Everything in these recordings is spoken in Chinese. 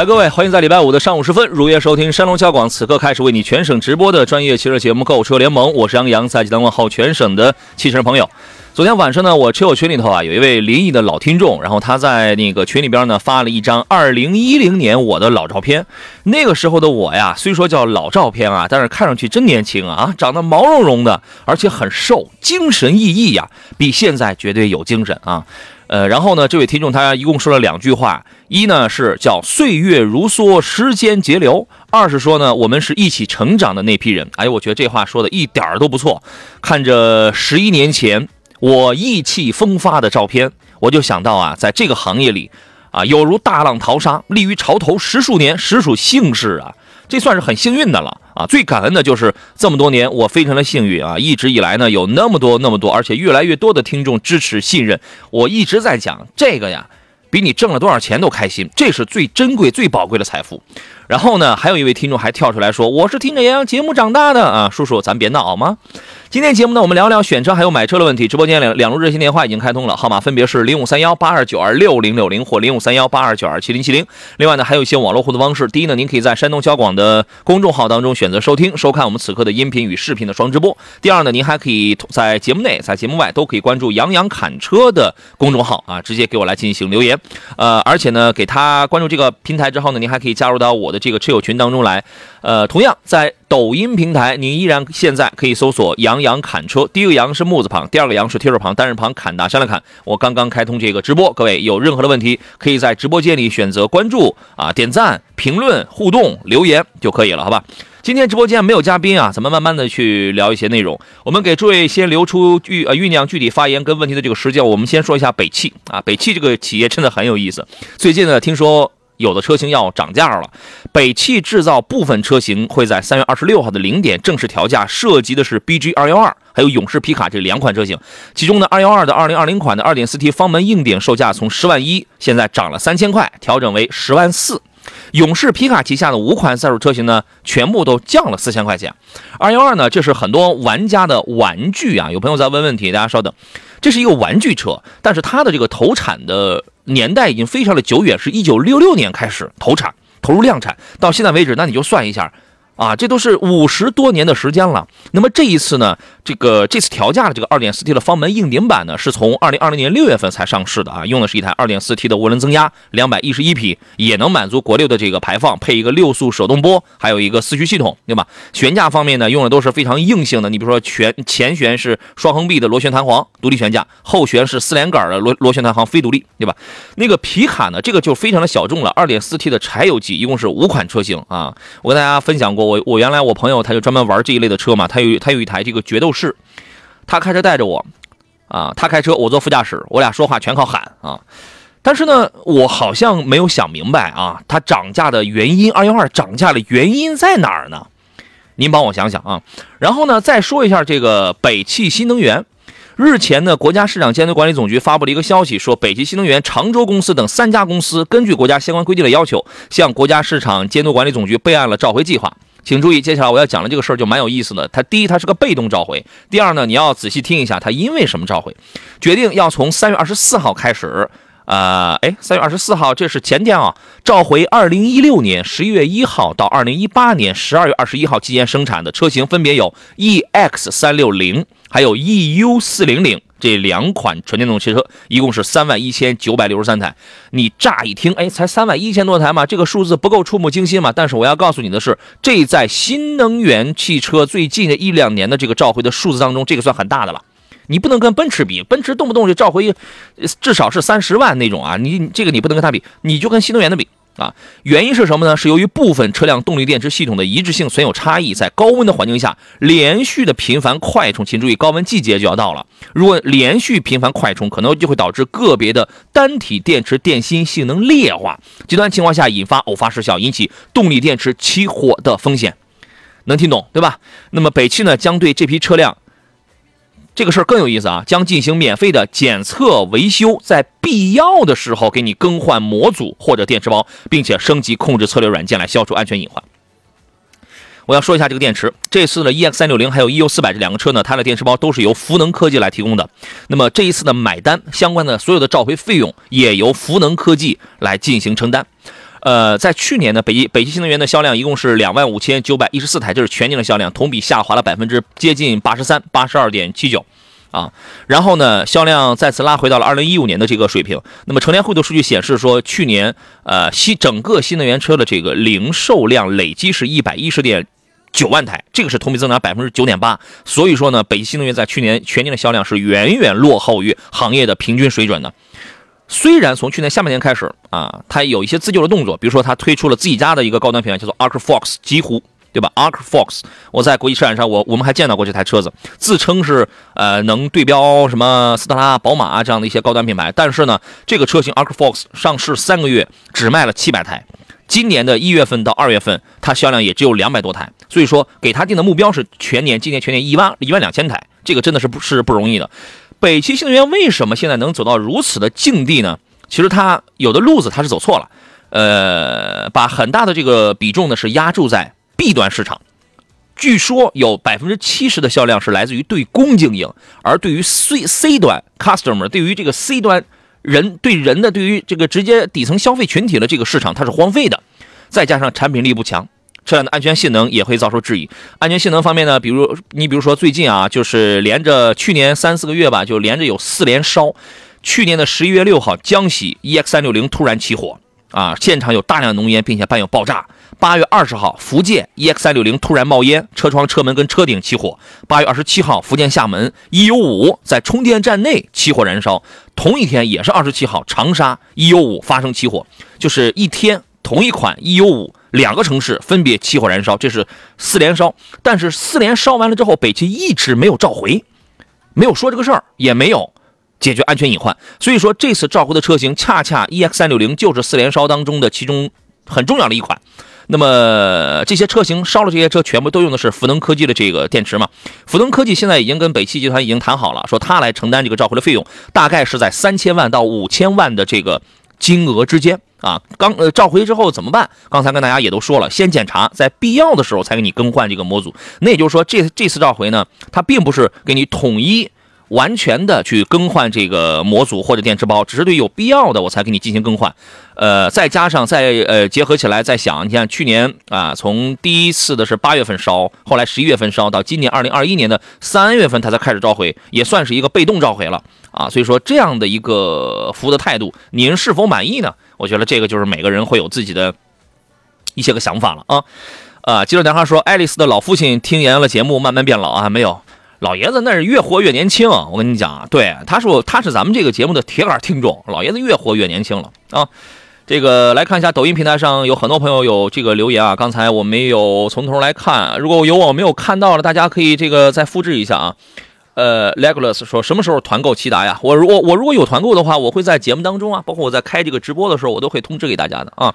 来，各位，欢迎在礼拜五的上午时分如约收听山东交广此刻开始为你全省直播的专业汽车节目《购车联盟》，我是杨洋，在济南问候全省的汽车朋友。昨天晚上呢，我车友群里头啊，有一位临沂的老听众，然后他在那个群里边呢发了一张二零一零年我的老照片。那个时候的我呀，虽说叫老照片啊，但是看上去真年轻啊，长得毛茸茸的，而且很瘦，精神奕奕呀，比现在绝对有精神啊。呃，然后呢，这位听众他一共说了两句话，一呢是叫“岁月如梭，时间节流”，二是说呢，我们是一起成长的那批人。哎，我觉得这话说的一点儿都不错。看着十一年前我意气风发的照片，我就想到啊，在这个行业里，啊，有如大浪淘沙，立于潮头十数年，实属幸事啊。这算是很幸运的了啊！最感恩的就是这么多年，我非常的幸运啊！一直以来呢，有那么多那么多，而且越来越多的听众支持信任。我一直在讲这个呀，比你挣了多少钱都开心，这是最珍贵、最宝贵的财富。然后呢，还有一位听众还跳出来说：“我是听着杨洋节目长大的啊，叔叔，咱别闹好吗？”今天节目呢，我们聊聊选车还有买车的问题。直播间两两路热线电话已经开通了，号码分别是零五三幺八二九二六零六零或零五三幺八二九二七零七零。另外呢，还有一些网络互动方式。第一呢，您可以在山东交广的公众号当中选择收听、收看我们此刻的音频与视频的双直播。第二呢，您还可以在节目内、在节目外都可以关注“杨洋侃车”的公众号啊，直接给我来进行留言。呃，而且呢，给他关注这个平台之后呢，您还可以加入到我的这个车友群当中来。呃，同样在抖音平台，您依然现在可以搜索“杨洋砍车”，第一个“杨”是木字旁，第二个“杨”是提手旁，单人旁，砍大山的砍。我刚刚开通这个直播，各位有任何的问题，可以在直播间里选择关注啊、点赞、评论、互动、留言就可以了，好吧？今天直播间没有嘉宾啊，咱们慢慢的去聊一些内容。我们给诸位先留出具呃酝酿具体发言跟问题的这个时间。我们先说一下北汽啊，北汽这个企业真的很有意思。最近呢，听说有的车型要涨价了，北汽制造部分车型会在三月二十六号的零点正式调价，涉及的是 BG 二幺二还有勇士皮卡这两款车型。其中呢，二幺二的二零二零款的二点四 T 方门硬顶售价从十万一现在涨了三千块，调整为十万四。勇士皮卡旗下的五款赛兽车型呢，全部都降了四千块钱。二幺二呢，这是很多玩家的玩具啊。有朋友在问问题，大家稍等，这是一个玩具车，但是它的这个投产的年代已经非常的久远，是一九六六年开始投产，投入量产，到现在为止，那你就算一下。啊，这都是五十多年的时间了。那么这一次呢，这个这次调价的这个 2.4T 的方门硬顶版呢，是从2020年6月份才上市的啊，用的是一台 2.4T 的涡轮增压，211匹，也能满足国六的这个排放，配一个六速手动波，还有一个四驱系统，对吧？悬架方面呢，用的都是非常硬性的，你比如说全前悬是双横臂的螺旋弹簧独立悬架，后悬是四连杆的螺螺旋弹簧非独立，对吧？那个皮卡呢，这个就非常的小众了，2.4T 的柴油机，一共是五款车型啊，我跟大家分享过。我我原来我朋友他就专门玩这一类的车嘛，他有他有一台这个决斗士，他开车带着我，啊，他开车我坐副驾驶，我俩说话全靠喊啊。但是呢，我好像没有想明白啊，它涨价的原因，二幺二涨价的原因在哪儿呢？您帮我想想啊。然后呢，再说一下这个北汽新能源。日前呢，国家市场监督管理总局发布了一个消息，说北汽新能源、常州公司等三家公司根据国家相关规定的要求，向国家市场监督管理总局备案了召回计划。请注意，接下来我要讲的这个事儿就蛮有意思的。它第一，它是个被动召回；第二呢，你要仔细听一下，它因为什么召回，决定要从三月二十四号开始。呃，哎，三月二十四号，这是前天啊，召回二零一六年十一月一号到二零一八年十二月二十一号期间生产的车型，分别有 EX 三六零还有 EU 四零零这两款纯电动汽车，一共是三万一千九百六十三台。你乍一听，哎，才三万一千多台嘛，这个数字不够触目惊心嘛？但是我要告诉你的是，这在新能源汽车最近的一两年的这个召回的数字当中，这个算很大的了。你不能跟奔驰比，奔驰动不动就召回，至少是三十万那种啊，你你这个你不能跟它比，你就跟新能源的比。啊，原因是什么呢？是由于部分车辆动力电池系统的一致性存有差异，在高温的环境下，连续的频繁快充，请注意，高温季节就要到了。如果连续频繁快充，可能就会导致个别的单体电池电芯性能劣化，极端情况下引发偶发失效，引起动力电池起火的风险。能听懂对吧？那么北汽呢，将对这批车辆。这个事儿更有意思啊，将进行免费的检测维修，在必要的时候给你更换模组或者电池包，并且升级控制策略软件来消除安全隐患。我要说一下这个电池，这次的 EX 三六零还有 EU 四百这两个车呢，它的电池包都是由福能科技来提供的。那么这一次的买单相关的所有的召回费用也由福能科技来进行承担。呃，在去年呢，北汽北汽新能源的销量一共是两万五千九百一十四台，这是全年的销量，同比下滑了百分之接近八十三，八十二点七九。啊，然后呢，销量再次拉回到了二零一五年的这个水平。那么，乘联会的数据显示说，去年呃新整个新能源车的这个零售量累计是一百一十点九万台，这个是同比增长百分之九点八。所以说呢，北汽新能源在去年全年的销量是远远落后于行业的平均水准的。虽然从去年下半年开始啊，它有一些自救的动作，比如说它推出了自己家的一个高端品牌，叫做 Arc Fox 极狐，对吧？Arc Fox，我在国际车展上，我我们还见到过这台车子，自称是呃能对标什么斯特拉、宝马啊这样的一些高端品牌，但是呢，这个车型 Arc Fox 上市三个月只卖了七百台，今年的一月份到二月份，它销量也只有两百多台，所以说给它定的目标是全年，今年全年一万一万两千台，这个真的是不是不容易的。北汽新能源为什么现在能走到如此的境地呢？其实它有的路子它是走错了，呃，把很大的这个比重呢是压注在 B 端市场。据说有百分之七十的销量是来自于对公经营，而对于 C C 端 customer，对于这个 C 端人对人的对于这个直接底层消费群体的这个市场，它是荒废的。再加上产品力不强，车辆的安全性能也会遭受质疑。安全性能方面呢，比如你比如说最近啊，就是连着去年三四个月吧，就连着有四连烧。去年的十一月六号，江西 EX 三六零突然起火啊，现场有大量浓烟，并且伴有爆炸。八月二十号，福建 EX 三六零突然冒烟，车窗、车门跟车顶起火。八月二十七号，福建厦门 EU 五在充电站内起火燃烧。同一天，也是二十七号，长沙 EU 五发生起火，就是一天同一款 EU 五，两个城市分别起火燃烧，这是四连烧。但是四连烧完了之后，北汽一直没有召回，没有说这个事儿，也没有解决安全隐患。所以说，这次召回的车型恰恰 EX 三六零就是四连烧当中的其中很重要的一款。那么这些车型烧了，这些车全部都用的是福能科技的这个电池嘛？福能科技现在已经跟北汽集团已经谈好了，说他来承担这个召回的费用，大概是在三千万到五千万的这个金额之间啊。刚呃召回之后怎么办？刚才跟大家也都说了，先检查，在必要的时候才给你更换这个模组。那也就是说，这这次召回呢，它并不是给你统一。完全的去更换这个模组或者电池包，只是对有必要的我才给你进行更换。呃，再加上再呃结合起来再想，你看去年啊，从第一次的是八月份烧，后来十一月份烧，到今年二零二一年的三月份它才开始召回，也算是一个被动召回了啊。所以说这样的一个服务的态度，您是否满意呢？我觉得这个就是每个人会有自己的一些个想法了啊。啊，接着电话说，爱丽丝的老父亲听言了节目，慢慢变老啊，没有。老爷子那是越活越年轻，我跟你讲啊，对，他说他是咱们这个节目的铁杆听众，老爷子越活越年轻了啊。这个来看一下抖音平台上有很多朋友有这个留言啊，刚才我没有从头来看，如果有我没有看到的，大家可以这个再复制一下啊。呃，Legolas 说什么时候团购骐达呀？我如果我如果有团购的话，我会在节目当中啊，包括我在开这个直播的时候，我都会通知给大家的啊。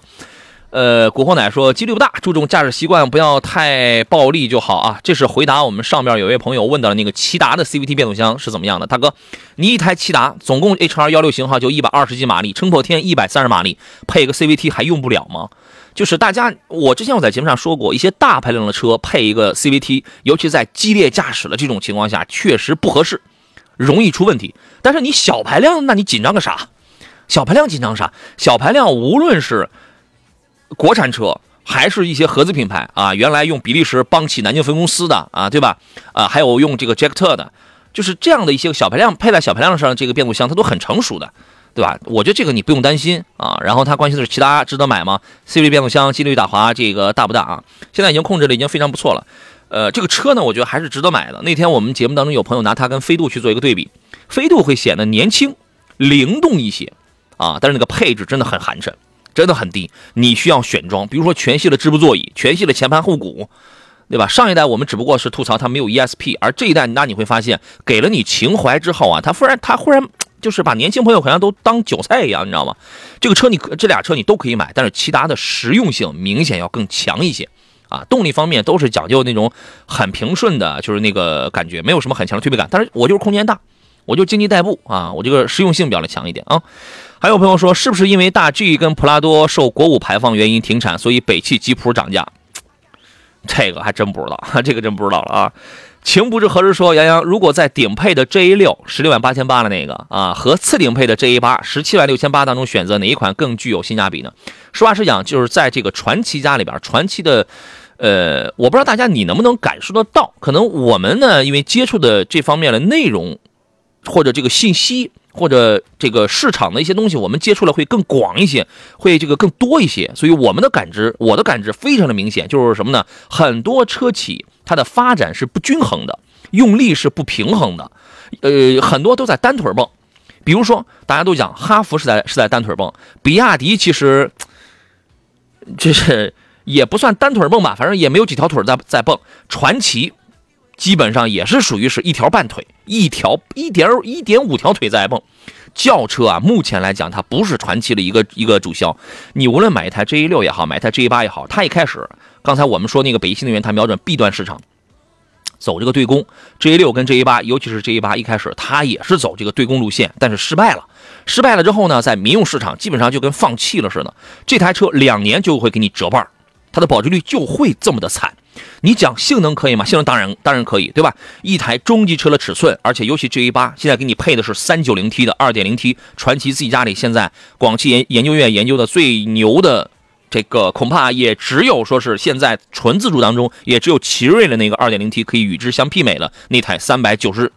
呃，古惑奶说几率不大，注重驾驶习惯，不要太暴力就好啊。这是回答我们上面有位朋友问到的那个骐达的 CVT 变速箱是怎么样的。大哥，你一台骐达总共 HR 幺六型号就一百二十几马力，撑破天一百三十马力，配个 CVT 还用不了吗？就是大家，我之前我在节目上说过，一些大排量的车配一个 CVT，尤其在激烈驾驶的这种情况下，确实不合适，容易出问题。但是你小排量，那你紧张个啥？小排量紧张啥？小排量无论是国产车还是一些合资品牌啊，原来用比利时邦汽南京分公司的啊，对吧？啊，还有用这个 Jack 特的，就是这样的一些小排量配在小排量上，这个变速箱它都很成熟的，对吧？我觉得这个你不用担心啊。然后他关心的是其他值得买吗？CV 变速箱、机率打滑这个大不大啊？现在已经控制的已经非常不错了。呃，这个车呢，我觉得还是值得买的。那天我们节目当中有朋友拿它跟飞度去做一个对比，飞度会显得年轻、灵动一些啊，但是那个配置真的很寒碜，真的很低。你需要选装，比如说全系的织布座椅、全系的前盘后鼓，对吧？上一代我们只不过是吐槽它没有 ESP，而这一代那你会发现，给了你情怀之后啊，它忽然它忽然就是把年轻朋友好像都当韭菜一样，你知道吗？这个车你这俩车你都可以买，但是骐达的实用性明显要更强一些。啊，动力方面都是讲究那种很平顺的，就是那个感觉，没有什么很强的推背感。但是我就是空间大，我就经济代步啊，我这个实用性比较的强一点啊。还有朋友说，是不是因为大 G 跟普拉多受国五排放原因停产，所以北汽吉普涨价？这个还真不知道，这个真不知道了啊。情不知何时说，杨洋，如果在顶配的 GA 六十六万八千八的那个啊，和次顶配的 GA 八十七万六千八当中选择哪一款更具有性价比呢？实话实讲，就是在这个传奇家里边，传奇的，呃，我不知道大家你能不能感受得到，可能我们呢，因为接触的这方面的内容或者这个信息。或者这个市场的一些东西，我们接触了会更广一些，会这个更多一些，所以我们的感知，我的感知非常的明显，就是什么呢？很多车企它的发展是不均衡的，用力是不平衡的，呃，很多都在单腿蹦。比如说，大家都讲哈弗是在是在单腿蹦，比亚迪其实这是也不算单腿蹦吧，反正也没有几条腿在在蹦。传祺。基本上也是属于是一条半腿，一条一点一点五条腿在蹦。轿车啊，目前来讲它不是传奇的一个一个主销。你无论买一台 G A 六也好，买一台 G A 八也好，它一开始，刚才我们说那个北汽新能源，它瞄准 B 端市场，走这个对攻。G A 六跟 G A 八，尤其是 G A 八一开始它也是走这个对攻路线，但是失败了。失败了之后呢，在民用市场基本上就跟放弃了似的。这台车两年就会给你折半，它的保值率就会 这么的惨。你讲性能可以吗？性能当然当然可以，对吧？一台中级车的尺寸，而且尤其 G A 八现在给你配的是三九零 T 的二点零 T，传祺自己家里现在广汽研研究院研究的最牛的这个，恐怕也只有说是现在纯自主当中，也只有奇瑞的那个二点零 T 可以与之相媲美了。那台三百九十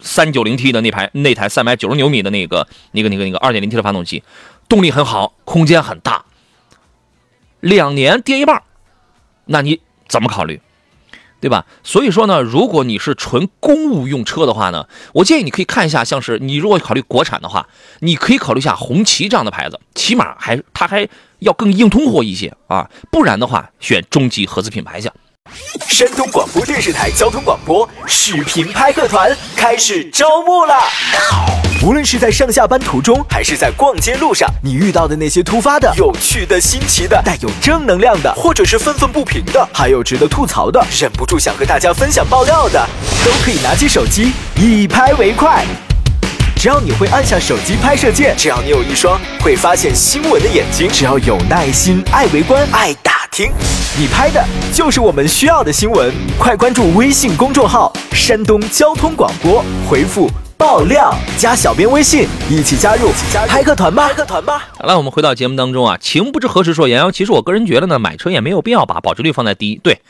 三九零 T 的那台那台三百九十牛米的那个那个那个那个二点零 T 的发动机，动力很好，空间很大，两年跌一半，那你。怎么考虑，对吧？所以说呢，如果你是纯公务用车的话呢，我建议你可以看一下，像是你如果考虑国产的话，你可以考虑一下红旗这样的牌子，起码还它还要更硬通货一些啊。不然的话，选中级合资品牌去。山东广播电视台交通广播视频拍客团开始招募了。无论是在上下班途中，还是在逛街路上，你遇到的那些突发的、有趣的、新奇的、带有正能量的，或者是愤愤不平的，还有值得吐槽的，忍不住想和大家分享爆料的，都可以拿起手机一拍为快。只要你会按下手机拍摄键，只要你有一双会发现新闻的眼睛，只要有耐心、爱围观、爱打听，你拍的就是我们需要的新闻。快关注微信公众号“山东交通广播”，回复。爆料加小编微信，一起加入拍客团吧！拍客团吧！好了，我们回到节目当中啊，情不知何时说，杨洋，其实我个人觉得呢，买车也没有必要把保值率放在第一。对。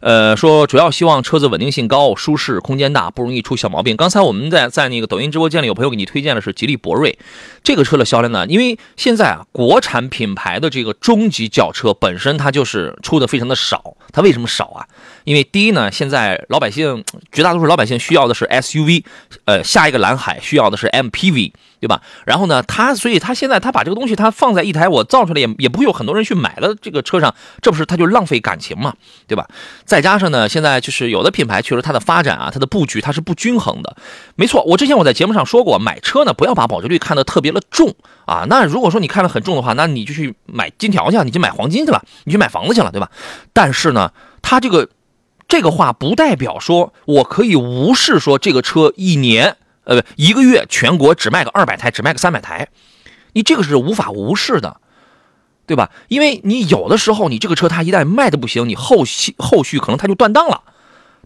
呃，说主要希望车子稳定性高、舒适、空间大，不容易出小毛病。刚才我们在在那个抖音直播间里，有朋友给你推荐的是吉利博瑞这个车的销量呢？因为现在啊，国产品牌的这个中级轿车本身它就是出的非常的少。它为什么少啊？因为第一呢，现在老百姓绝大多数老百姓需要的是 SUV，呃，下一个蓝海需要的是 MPV。对吧？然后呢，他所以他现在他把这个东西他放在一台我造出来也也不会有很多人去买的这个车上，这不是他就浪费感情嘛，对吧？再加上呢，现在就是有的品牌确实它的发展啊，它的布局它是不均衡的。没错，我之前我在节目上说过，买车呢不要把保值率看得特别的重啊。那如果说你看得很重的话，那你就去买金条去，你去买黄金去了，你去买房子去了，对吧？但是呢，它这个这个话不代表说我可以无视说这个车一年。呃，一个月全国只卖个二百台，只卖个三百台，你这个是无法无视的，对吧？因为你有的时候你这个车它一旦卖的不行，你后续后续可能它就断档了，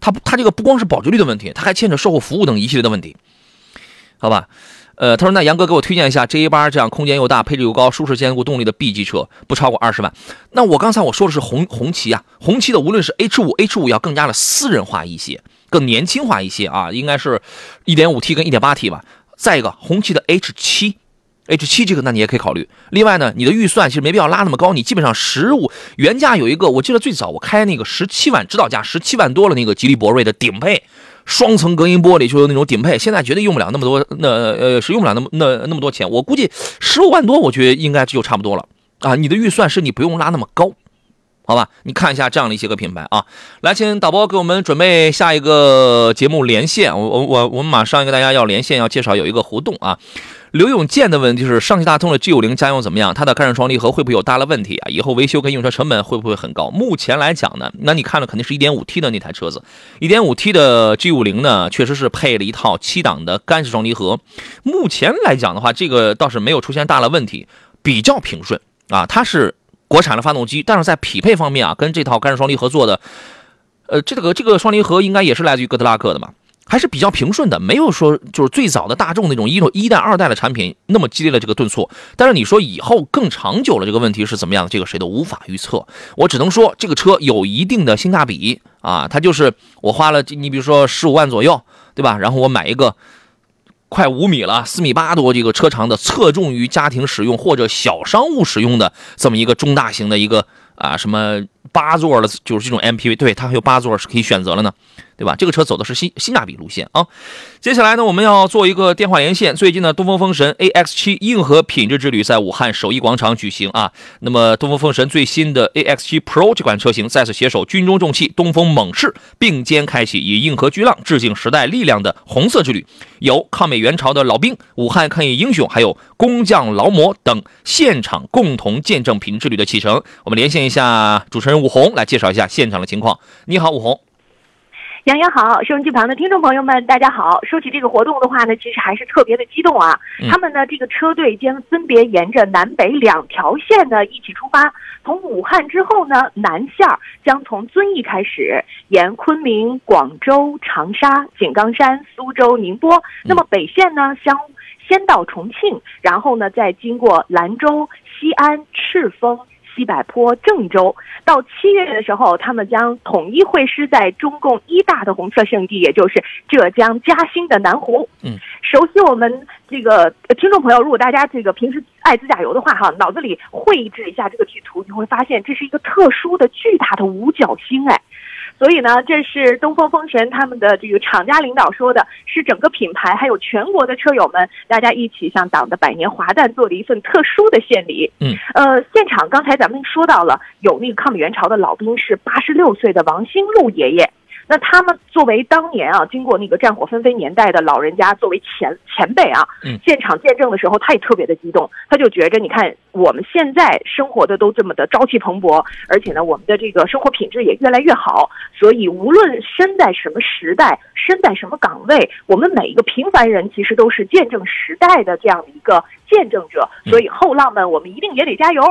它它这个不光是保值率的问题，它还牵扯售后服务等一系列的问题，好吧？呃，他说那杨哥给我推荐一下 J 八这样空间又大、配置又高、舒适兼顾动力的 B 级车，不超过二十万。那我刚才我说的是红红旗啊，红旗的无论是 H 五 H 五要更加的私人化一些。更年轻化一些啊，应该是，一点五 T 跟一点八 T 吧。再一个，红旗的 H 七 H 七这个，那你也可以考虑。另外呢，你的预算其实没必要拉那么高，你基本上十五原价有一个，我记得最早我开那个十七万指导价十七万多了那个吉利博瑞的顶配，双层隔音玻璃就是那种顶配，现在绝对用不了那么多，那呃是用不了那么那那么多钱。我估计十五万多，我觉得应该就差不多了啊。你的预算是你不用拉那么高，好吧？你看一下这样的一些个品牌啊，来，请导播给我们准备下一个节目连线，我我我我们马上跟大家要连线，要介绍有一个活动啊。刘永健的问题是：上汽大通的 G 五零家用怎么样？它的干式双离合会不会有大的问题啊？以后维修跟用车成本会不会很高？目前来讲呢，那你看的肯定是一点五 T 的那台车子，一点五 T 的 G 五零呢，确实是配了一套七档的干式双离合。目前来讲的话，这个倒是没有出现大的问题，比较平顺啊。它是国产的发动机，但是在匹配方面啊，跟这套干式双离合做的，呃，这个这个双离合应该也是来自于哥特拉克的嘛。还是比较平顺的，没有说就是最早的大众那种一一代、二代的产品那么激烈的这个顿挫。但是你说以后更长久了，这个问题是怎么样？这个谁都无法预测。我只能说这个车有一定的性价比啊，它就是我花了你比如说十五万左右，对吧？然后我买一个快五米了、四米八多这个车长的，侧重于家庭使用或者小商务使用的这么一个中大型的一个啊什么八座的，就是这种 MPV，对，它还有八座是可以选择了呢。对吧？这个车走的是性性价比路线啊。接下来呢，我们要做一个电话连线。最近呢，东风风神 AX7 硬核品质之旅在武汉首义广场举行啊。那么，东风风神最新的 AX7 Pro 这款车型再次携手军中重器东风猛士，并肩开启以硬核巨浪致敬时代力量的红色之旅。由抗美援朝的老兵、武汉抗疫英雄，还有工匠劳模等现场共同见证品质旅的启程。我们连线一下主持人武红，来介绍一下现场的情况。你好，武红。杨洋好，收音机旁的听众朋友们，大家好。说起这个活动的话呢，其实还是特别的激动啊。他们呢，这个车队将分别沿着南北两条线呢一起出发。从武汉之后呢，南线将从遵义开始，沿昆明、广州、长沙、井冈山、苏州、宁波。那么北线呢，将先到重庆，然后呢，再经过兰州、西安、赤峰。西柏坡、郑州，到七月的时候，他们将统一会师在中共一大的红色圣地，也就是浙江嘉兴的南湖。嗯，熟悉我们这个听众朋友，如果大家这个平时爱自驾游的话，哈，脑子里绘制一下这个地图，你会发现这是一个特殊的巨大的五角星，哎。所以呢，这是东风风神他们的这个厂家领导说的，是整个品牌还有全国的车友们，大家一起向党的百年华诞做了一份特殊的献礼。嗯，呃，现场刚才咱们说到了，有那个抗美援朝的老兵是八十六岁的王兴禄爷爷。那他们作为当年啊，经过那个战火纷飞年代的老人家，作为前前辈啊，嗯，现场见证的时候，他也特别的激动，他就觉着，你看我们现在生活的都这么的朝气蓬勃，而且呢，我们的这个生活品质也越来越好，所以无论身在什么时代，身在什么岗位，我们每一个平凡人其实都是见证时代的这样的一个见证者，所以后浪们，我们一定也得加油。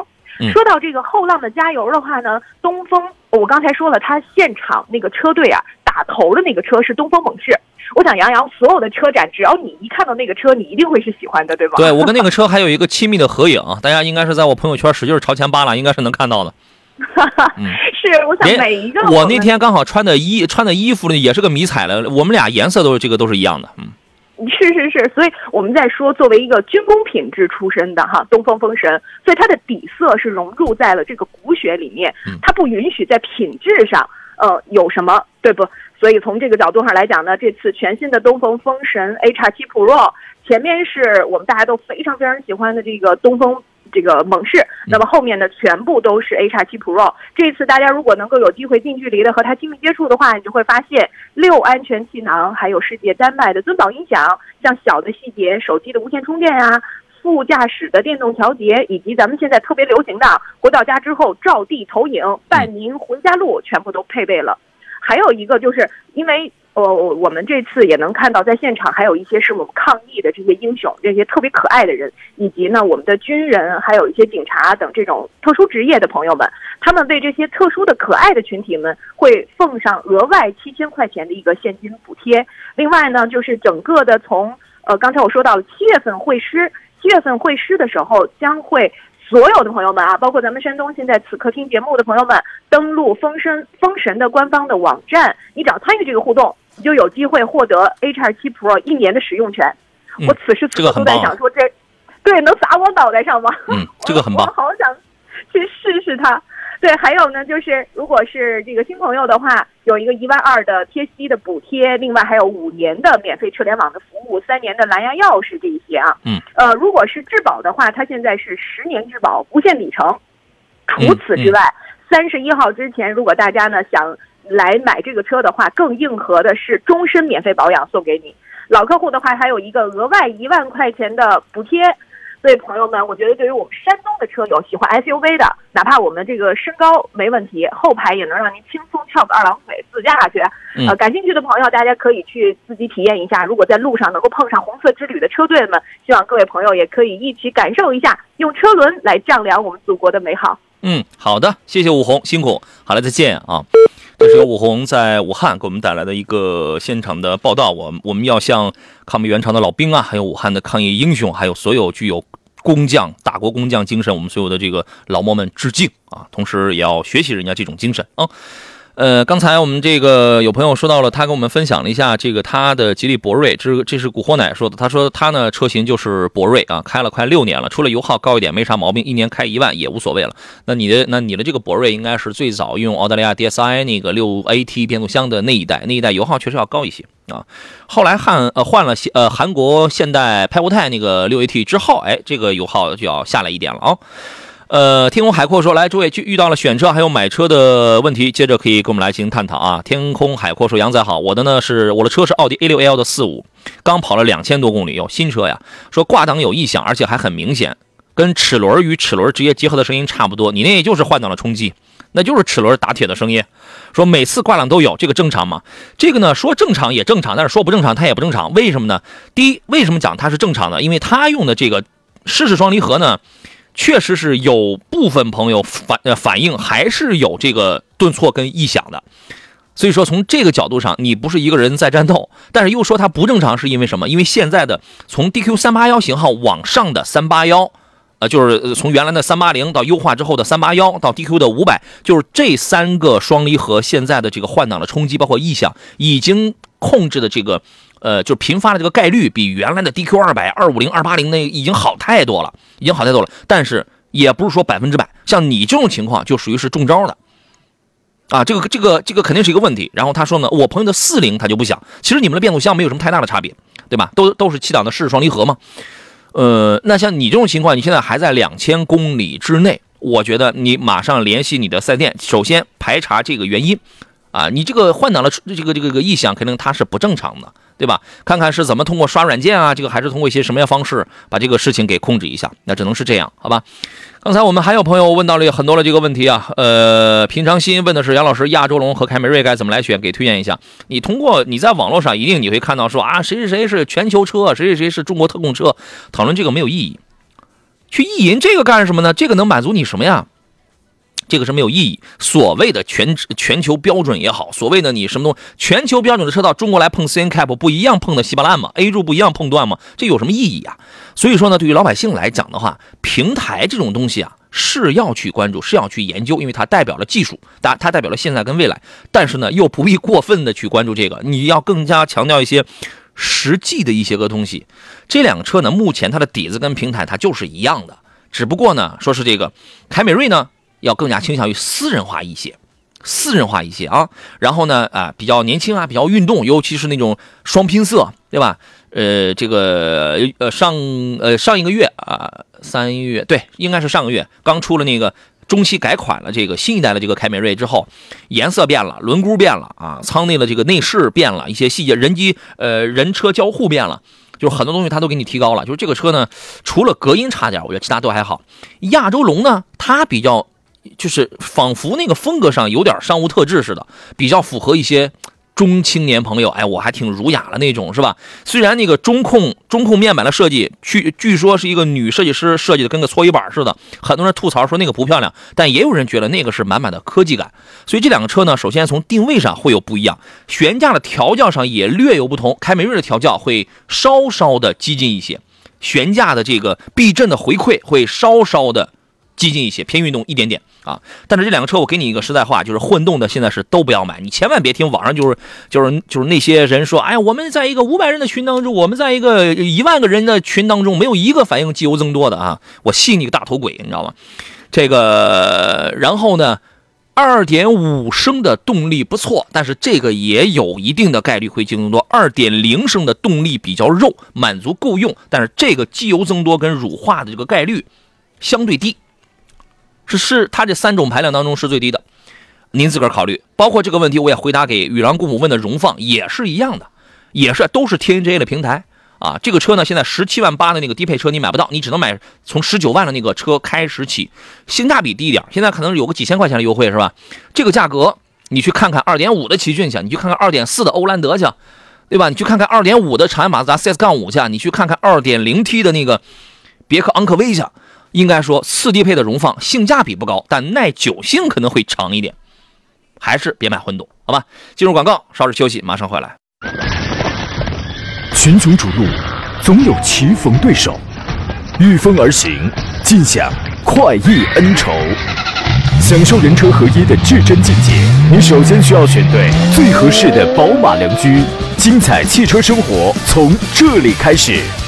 说到这个后浪的加油的话呢，东风，我刚才说了，他现场那个车队啊，打头的那个车是东风猛士。我想杨洋所有的车展，只要你一看到那个车，你一定会是喜欢的，对吧？对我跟那个车还有一个亲密的合影，大家应该是在我朋友圈使劲朝前扒拉，应该是能看到的。是，我想每一个我那天刚好穿的衣穿的衣服呢，也是个迷彩的，我们俩颜色都是这个都是一样的，嗯。是是是，所以我们在说，作为一个军工品质出身的哈，东风风神，所以它的底色是融入在了这个骨血里面，它不允许在品质上呃有什么对不？所以从这个角度上来讲呢，这次全新的东风风神 A 叉七 Pro 前面是我们大家都非常非常喜欢的这个东风。这个猛士，那么后面呢，全部都是 A 叉七 Pro。这次大家如果能够有机会近距离的和它亲密接触的话，你就会发现六安全气囊，还有世界丹麦的尊宝音响，像小的细节，手机的无线充电呀，副驾驶的电动调节，以及咱们现在特别流行的回到家之后照地投影、伴您回家路，全部都配备了。还有一个就是因为。我，我我们这次也能看到，在现场还有一些是我们抗疫的这些英雄，这些特别可爱的人，以及呢我们的军人，还有一些警察等这种特殊职业的朋友们，他们为这些特殊的可爱的群体们会奉上额外七千块钱的一个现金补贴。另外呢，就是整个的从呃刚才我说到了七月份会师，七月份会师的时候将会。所有的朋友们啊，包括咱们山东现在此刻听节目的朋友们，登录风神风神的官方的网站，你只要参与这个互动，你就有机会获得 H 二七 Pro 一年的使用权。我此时此刻都在想说，这对对，能砸我脑袋上吗？嗯 这个很棒我好想去试试它。对，还有呢，就是如果是这个新朋友的话，有一个一万二的贴息的补贴，另外还有五年的免费车联网的服务，三年的蓝牙钥匙这一些啊。嗯。呃，如果是质保的话，它现在是十年质保，无限里程。除此之外，三十一号之前，如果大家呢想来买这个车的话，更硬核的是终身免费保养送给你。老客户的话，还有一个额外一万块钱的补贴。所以朋友们，我觉得对于我们山东的车友喜欢 SUV 的，哪怕我们这个身高没问题，后排也能让您轻松翘个二郎腿自驾去。嗯呃，感兴趣的朋友，大家可以去自己体验一下。如果在路上能够碰上红色之旅的车队们，希望各位朋友也可以一起感受一下，用车轮来丈量我们祖国的美好。嗯，好的，谢谢武红，辛苦，好了，再见啊。这是由武红在武汉给我们带来的一个现场的报道。我我们要向抗美援朝的老兵啊，还有武汉的抗疫英雄，还有所有具有工匠大国工匠精神，我们所有的这个劳模们致敬啊！同时也要学习人家这种精神啊。呃，刚才我们这个有朋友说到了，他跟我们分享了一下这个他的吉利博瑞，这是这是古惑奶说的。他说他呢车型就是博瑞啊，开了快六年了，除了油耗高一点没啥毛病，一年开一万也无所谓了。那你的那你的这个博瑞应该是最早用澳大利亚 DSI 那个六 AT 变速箱的那一代，那一代油耗确实要高一些啊。后来汉呃换了呃韩国现代派沃泰那个六 AT 之后，哎，这个油耗就要下来一点了啊。呃，天空海阔说，来，诸位就遇到了选车还有买车的问题，接着可以跟我们来进行探讨啊。天空海阔说，杨仔好，我的呢是我的车是奥迪 A6L 的四五，刚跑了两千多公里，哟，新车呀。说挂档有异响，而且还很明显，跟齿轮与齿轮直接结合的声音差不多。你那也就是换挡的冲击，那就是齿轮打铁的声音。说每次挂档都有，这个正常吗？这个呢，说正常也正常，但是说不正常它也不正常。为什么呢？第一，为什么讲它是正常的？因为它用的这个湿式双离合呢。确实是有部分朋友反呃反映还是有这个顿挫跟异响的，所以说从这个角度上，你不是一个人在战斗，但是又说它不正常，是因为什么？因为现在的从 DQ 三八幺型号往上的三八幺，呃，就是从原来的三八零到优化之后的三八幺到 DQ 的五百，就是这三个双离合现在的这个换挡的冲击，包括异响，已经控制的这个。呃，就是频发的这个概率比原来的 DQ 二百、二五零、二八零那已经好太多了，已经好太多了。但是也不是说百分之百，像你这种情况就属于是中招的，啊，这个这个这个肯定是一个问题。然后他说呢，我朋友的四零他就不响，其实你们的变速箱没有什么太大的差别，对吧？都都是七档的湿式双离合嘛。呃，那像你这种情况，你现在还在两千公里之内，我觉得你马上联系你的四 S 店，首先排查这个原因。啊，你这个换挡的这个这个这个异响，肯定它是不正常的，对吧？看看是怎么通过刷软件啊，这个还是通过一些什么样方式把这个事情给控制一下？那只能是这样，好吧？刚才我们还有朋友问到了很多的这个问题啊，呃，平常心问的是杨老师，亚洲龙和凯美瑞该怎么来选？给推荐一下。你通过你在网络上一定你会看到说啊，谁谁谁是全球车，谁谁谁是中国特供车，讨论这个没有意义。去意淫这个干什么呢？这个能满足你什么呀？这个是没有意义。所谓的全全球标准也好，所谓的你什么东全球标准的车到中国来碰 C N cap 不一样碰的稀巴烂吗？A 柱不一样碰断吗？这有什么意义啊？所以说呢，对于老百姓来讲的话，平台这种东西啊是要去关注，是要去研究，因为它代表了技术，它它代表了现在跟未来。但是呢，又不必过分的去关注这个，你要更加强调一些实际的一些个东西。这两个车呢，目前它的底子跟平台它就是一样的，只不过呢，说是这个凯美瑞呢。要更加倾向于私人化一些，私人化一些啊。然后呢，啊，比较年轻啊，比较运动，尤其是那种双拼色，对吧？呃，这个呃上呃上一个月啊，三月对，应该是上个月刚出了那个中期改款了，这个新一代的这个凯美瑞之后，颜色变了，轮毂变了啊，舱内的这个内饰变了一些细节，人机呃人车交互变了。就是很多东西它都给你提高了。就是这个车呢，除了隔音差点，我觉得其他都还好。亚洲龙呢，它比较。就是仿佛那个风格上有点商务特质似的，比较符合一些中青年朋友。哎，我还挺儒雅的那种，是吧？虽然那个中控中控面板的设计，据据说是一个女设计师设计的，跟个搓衣板似的，很多人吐槽说那个不漂亮，但也有人觉得那个是满满的科技感。所以这两个车呢，首先从定位上会有不一样，悬架的调教上也略有不同。凯美瑞的调教会稍稍的激进一些，悬架的这个避震的回馈会稍稍的。激进一些，偏运动一点点啊。但是这两个车，我给你一个实在话，就是混动的现在是都不要买，你千万别听网上就是就是就是那些人说，哎呀，我们在一个五百人的群当中，我们在一个一万个人的群当中，没有一个反映机油增多的啊，我信你个大头鬼，你知道吗？这个，然后呢？二点五升的动力不错，但是这个也有一定的概率会机油增多。二点零升的动力比较肉，满足够用，但是这个机油增多跟乳化的这个概率相对低，是是它这三种排量当中是最低的。您自个儿考虑。包括这个问题，我也回答给宇郎姑母问的荣放也是一样的，也是都是 TNGA 的平台。啊，这个车呢，现在十七万八的那个低配车你买不到，你只能买从十九万的那个车开始起，性价比低一点，现在可能有个几千块钱的优惠是吧？这个价格你去看看二点五的奇骏去，你去看看二点四的欧蓝德去，对吧？你去看看二点五的长安马自达 CS 杠五去，你去看看二点零 T 的那个别克昂科威去，应该说次低配的荣放性价比不高，但耐久性可能会长一点，还是别买混动，好吧？进入广告，稍事休息，马上回来。群雄逐鹿，总有棋逢对手，御风而行，尽享快意恩仇。享受人车合一的至臻境界，你首先需要选对最合适的宝马良驹。精彩汽车生活从这里开始，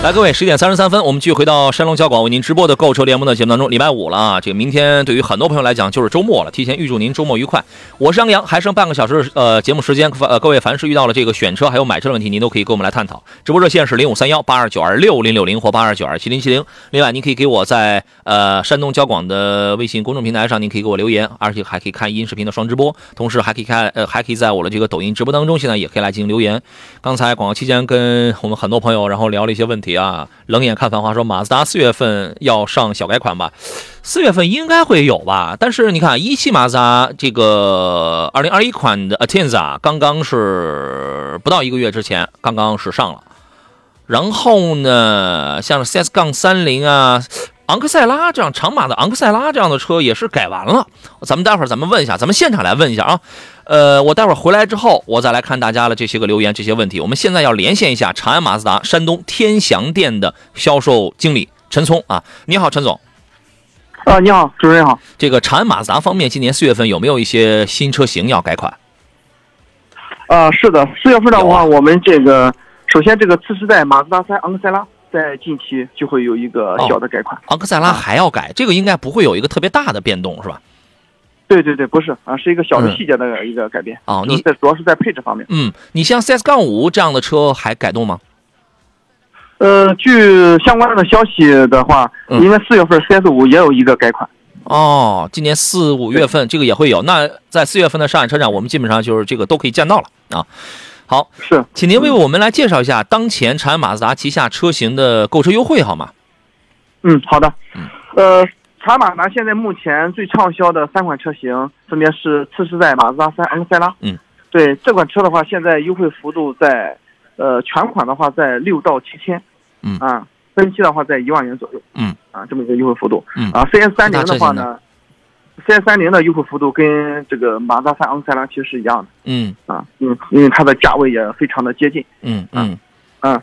来，各位，十点三十三分，我们继续回到山东交广为您直播的购车联盟的节目当中。礼拜五了啊，这个明天对于很多朋友来讲就是周末了，提前预祝您周末愉快。我是杨洋，还剩半个小时呃节目时间，呃各位凡是遇到了这个选车还有买车的问题，您都可以跟我们来探讨。直播热线是零五三幺八二九二六零六零或八二九二七零七零。另外，您可以给我在呃山东交广的微信公众平台上，您可以给我留言，而且还可以看音视频的双直播，同时还可以看呃还可以在我的这个抖音直播当中，现在也可以来进行留言。刚才广告期间跟我们很多朋友然后聊了一些问题啊，冷眼看繁华说马自达四月份要上小改款吧？四月份应该会有吧？但是你看一汽马自达这个二零二一款的 Atenza 刚刚是不到一个月之前刚刚是上了，然后呢，像 CS 杠三零啊。昂克赛拉这样长马的昂克赛拉这样的车也是改完了，咱们待会儿咱们问一下，咱们现场来问一下啊。呃，我待会儿回来之后，我再来看大家的这些个留言、这些问题。我们现在要连线一下长安马自达山东天祥店的销售经理陈聪啊，你好，陈总。啊，你好，主任好。这个长安马自达方面，今年四月份有没有一些新车型要改款？啊，是的，四月份的话，我们这个首先这个次世代马自达三昂克赛拉。在近期就会有一个小的改款，昂克赛拉还要改，这个应该不会有一个特别大的变动，是吧？对对对，不是啊，是一个小的细节的一个改变。哦，你在主要是在配置方面。嗯，你像 CS 杠五这样的车还改动吗？呃，据相关的消息的话，因为四月份 CS 五也有一个改款。哦，今年四五月份这个也会有。那在四月份的上海车展，我们基本上就是这个都可以见到了啊。好，是，请您为我们来介绍一下当前长安马自达旗下车型的购车优惠好吗？嗯，好的。呃，长安马自达现在目前最畅销的三款车型分别是次世代马自达三昂克赛拉。嗯，对这款车的话，现在优惠幅度在，呃，全款的话在六到七千。嗯啊，分期的话在一万元左右。嗯啊，这么一个优惠幅度。嗯啊，CS 三零的话呢呢？CS 三零的优惠幅度跟这个马自达三昂克赛拉其实是一样的，嗯啊，因为因为它的价位也非常的接近，嗯嗯啊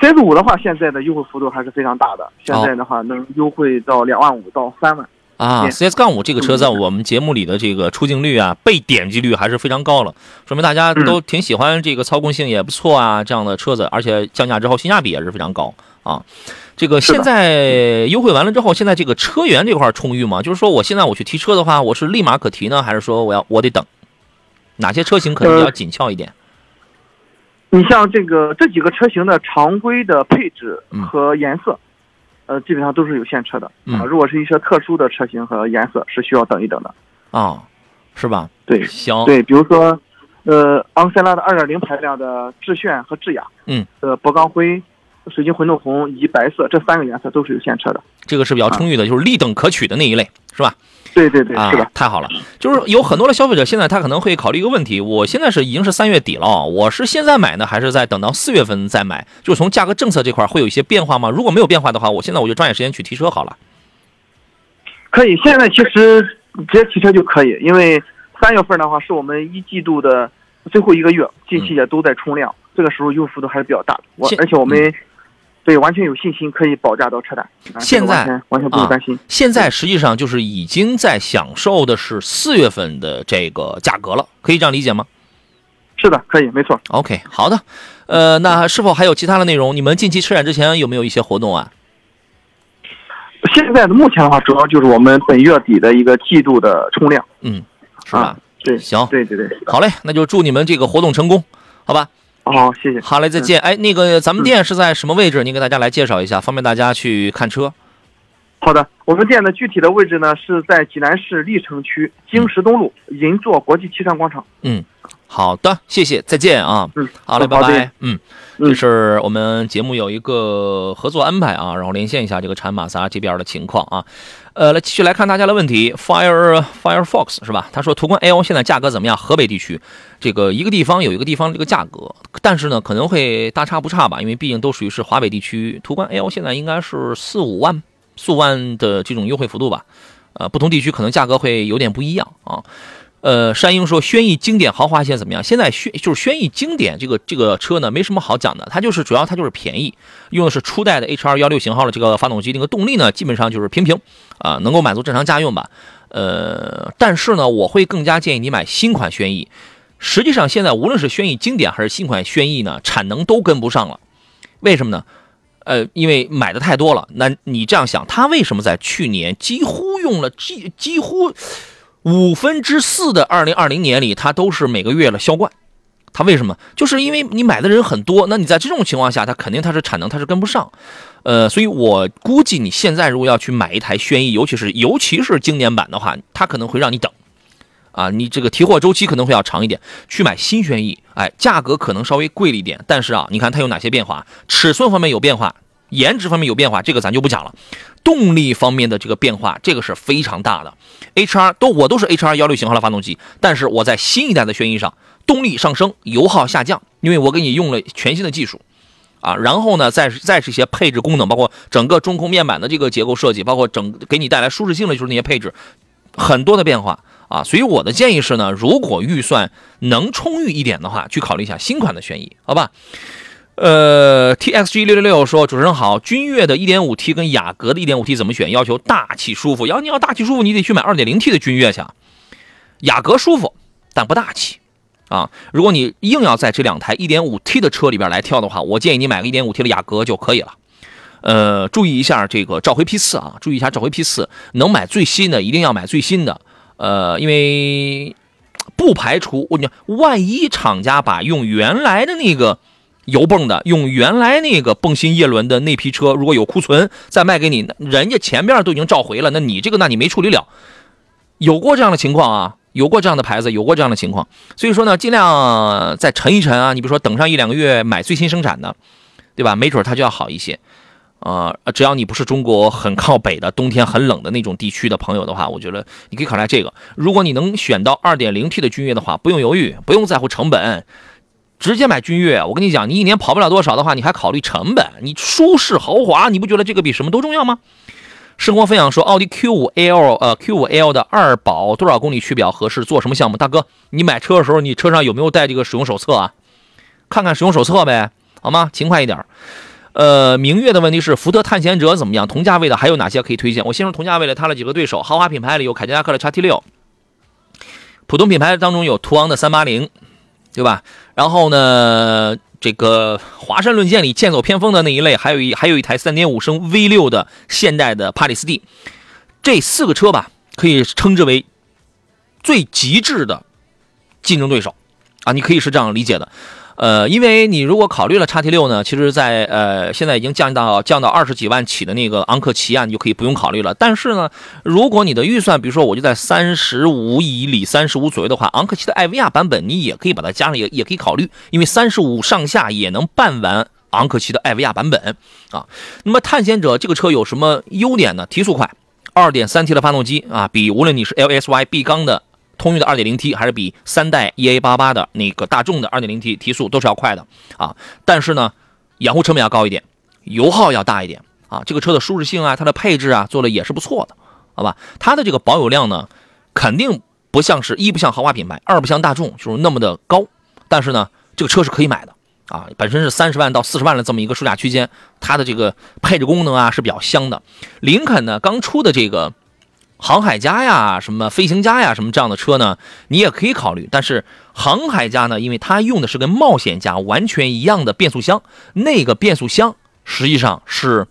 ，CS 五的话现在的优惠幅度还是非常大的，现在的话能优惠到两万五到三万啊。CS 杠五这个车在我们节目里的这个出镜率啊、被点击率还是非常高了，说明大家都挺喜欢这个操控性也不错啊这样的车子，而且降价之后性价比也是非常高啊。这个现在优惠完了之后，现在这个车源这块充裕吗？就是说，我现在我去提车的话，我是立马可提呢，还是说我要我得等？哪些车型可能比较紧俏一点？你像这个这几个车型的常规的配置和颜色，呃，基本上都是有现车的啊。如果是一些特殊的车型和颜色，是需要等一等的啊，是吧？对，行，对，比如说，呃，昂克赛拉的二点零排量的致炫和致雅，嗯，呃，铂钢灰。水晶混动红以及白色这三个颜色都是有现车的，这个是比较充裕的，就是立等可取的那一类，是吧？对对对，是的，太好了。就是有很多的消费者现在他可能会考虑一个问题：我现在是已经是三月底了，我是现在买呢，还是在等到四月份再买？就是从价格政策这块会有一些变化吗？如果没有变化的话，我现在我就抓紧时间去提车好了。可以，现在其实直接提车就可以，因为三月份的话是我们一季度的最后一个月，近期也都在冲量，这个时候优惠幅度还是比较大的。我而且我们、对完全有信心可以保价到车贷，啊现在完全不用担心。现在实际上就是已经在享受的是四月份的这个价格了，可以这样理解吗是的，可以，没错。？OK，好的。呃，那是否还有其他的内容？你们近期车展之前有没有一些活动啊？现在的目前的话，主要就是我们本月底的一个季度的冲量，嗯，是吧？啊，对，行对对对，好嘞，那就祝你们这个活动成功，好吧？好，谢谢。好嘞，再见。哎，那个咱们店是在什么位置？您给大家来介绍一下，方便大家去看车。好的，我们店的具体的位置呢是在济南市历城区经十东路银座国际汽车广场。嗯，好的，谢谢，再见啊。嗯，好嘞，拜拜。嗯，嗯这是我们节目有一个合作安排啊，然后连线一下这个产马萨这边的情况啊。呃，来继续来看大家的问题，Fire Firefox 是吧？他说途观 L 现在价格怎么样？河北地区这个一个地方有一个地方这个价格，但是呢可能会大差不差吧，因为毕竟都属于是华北地区。途观 L 现在应该是四五万四五万的这种优惠幅度吧，呃，不同地区可能价格会有点不一样啊。呃，山鹰说轩逸经典豪华现在怎么样？现在轩就是轩逸经典这个这个车呢，没什么好讲的，它就是主要它就是便宜，用的是初代的 H 2 1 6型号的这个发动机，那个动力呢基本上就是平平啊、能够满足正常家用吧。呃，但是呢，我会更加建议你买新款轩逸。实际上，现在无论是轩逸经典还是新款轩逸呢，产能都跟不上了。为什么呢？呃，因为买的太多了。那你这样想，他为什么在去年几乎用了几几乎五分之四的二零二零年里，他都是每个月的销冠。他为什么？就是因为你买的人很多，那你在这种情况下，他肯定他是产能他是跟不上。呃，所以我估计你现在如果要去买一台轩逸，尤其是尤其是经典版的话，他可能会让你等。啊，你这个提货周期可能会要长一点，去买新轩逸，哎，价格可能稍微贵了一点，但是啊，你看它有哪些变化？尺寸方面有变化，颜值方面有变化，这个咱就不讲了。动力方面的这个变化，这个是非常大的。HR 都我都是 HR 幺六型号的发动机，但是我在新一代的轩逸上，动力上升，油耗下降，因为我给你用了全新的技术。啊，然后呢，再是再是一些配置功能，包括整个中控面板的这个结构设计，包括整给你带来舒适性的就是那些配置，很多的变化啊。所以我的建议是呢，如果预算能充裕一点的话，去考虑一下新款的轩逸，好吧？呃，TXG 六六六说，主持人好，君越的 1.5T 跟雅阁的 1.5T 怎么选？要求大气舒服，要你要大气舒服，你得去买 2.0T 的君越去。雅阁舒服，但不大气啊。如果你硬要在这两台 1.5T 的车里边来挑的话，我建议你买个 1.5T 的雅阁就可以了。呃，注意一下这个召回批次啊，注意一下召回批次，能买最新的一定要买最新的。呃，因为不排除我你万一厂家把用原来的那个油泵的，用原来那个泵芯叶轮的那批车，如果有库存再卖给你，人家前面都已经召回了，那你这个那你没处理了，有过这样的情况啊，有过这样的牌子，有过这样的情况，所以说呢，尽量再沉一沉啊，你比如说等上一两个月买最新生产的，对吧？没准它就要好一些。呃，只要你不是中国很靠北的、冬天很冷的那种地区的朋友的话，我觉得你可以考虑这个。如果你能选到 2.0T 的君越的话，不用犹豫，不用在乎成本，直接买君越。我跟你讲，你一年跑不了多少的话，你还考虑成本？你舒适豪华，你不觉得这个比什么都重要吗？生活分享说，奥迪 Q5L 呃 Q5L 的二保多少公里去比较合适？做什么项目？大哥，你买车的时候，你车上有没有带这个使用手册啊？看看使用手册呗，好吗？勤快一点。呃，明月的问题是福特探险者怎么样？同价位的还有哪些可以推荐？我先说同价位的，它的几个对手，豪华品牌里有凯迪拉克的 XT6，普通品牌当中有途昂的380，对吧？然后呢，这个华山论剑里剑走偏锋的那一类，还有一还有一台3.5升 V6 的现代的帕里斯蒂，这四个车吧，可以称之为最极致的竞争对手啊，你可以是这样理解的。呃，因为你如果考虑了叉 T 六呢，其实在呃现在已经降到降到二十几万起的那个昂克旗啊，你就可以不用考虑了。但是呢，如果你的预算，比如说我就在三十五以里、三十五左右的话，昂克旗的艾维亚版本你也可以把它加上，也也可以考虑，因为三十五上下也能办完昂克旗的艾维亚版本啊。那么探险者这个车有什么优点呢？提速快，二点三 T 的发动机啊，比无论你是 LSY B 缸的。通用的 2.0T 还是比三代 EA88 的那个大众的 2.0T 提速都是要快的啊，但是呢，养护成本要高一点，油耗要大一点啊。这个车的舒适性啊，它的配置啊，做的也是不错的好吧？它的这个保有量呢，肯定不像是一不像豪华品牌，二不像大众，就是那么的高。但是呢，这个车是可以买的啊，本身是三十万到四十万的这么一个售价区间，它的这个配置功能啊是比较香的。林肯呢刚出的这个航海家呀、什么飞行家呀、什么这样的车呢，你也可以考虑。但是航海家呢，因为它用的是跟冒险家完全一样的变速箱，那个变速箱实际上是。